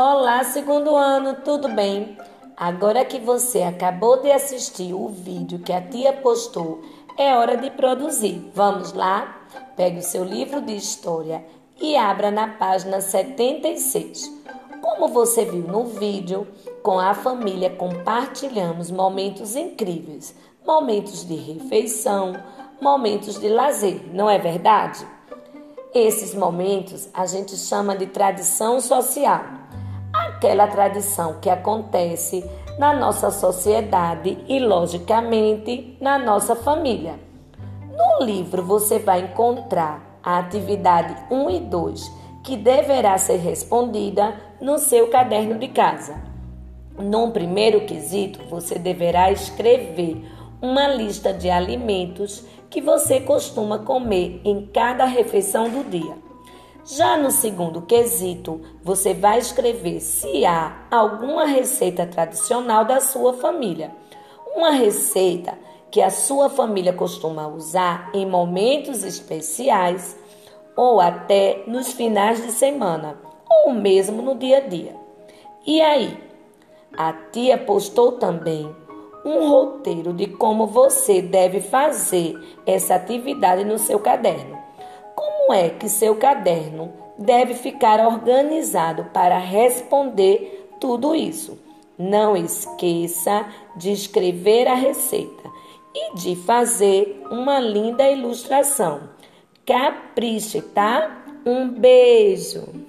Olá, segundo ano, tudo bem? Agora que você acabou de assistir o vídeo que a tia postou, é hora de produzir. Vamos lá? Pegue o seu livro de história e abra na página 76. Como você viu no vídeo, com a família compartilhamos momentos incríveis, momentos de refeição, momentos de lazer, não é verdade? Esses momentos a gente chama de tradição social aquela tradição que acontece na nossa sociedade e, logicamente, na nossa família. No livro você vai encontrar a atividade 1 e 2, que deverá ser respondida no seu caderno de casa. Num primeiro quesito, você deverá escrever uma lista de alimentos que você costuma comer em cada refeição do dia. Já no segundo quesito, você vai escrever se há alguma receita tradicional da sua família. Uma receita que a sua família costuma usar em momentos especiais ou até nos finais de semana ou mesmo no dia a dia. E aí? A tia postou também um roteiro de como você deve fazer essa atividade no seu caderno. Como é que seu caderno deve ficar organizado para responder tudo isso? Não esqueça de escrever a receita e de fazer uma linda ilustração. Capriche, tá? Um beijo!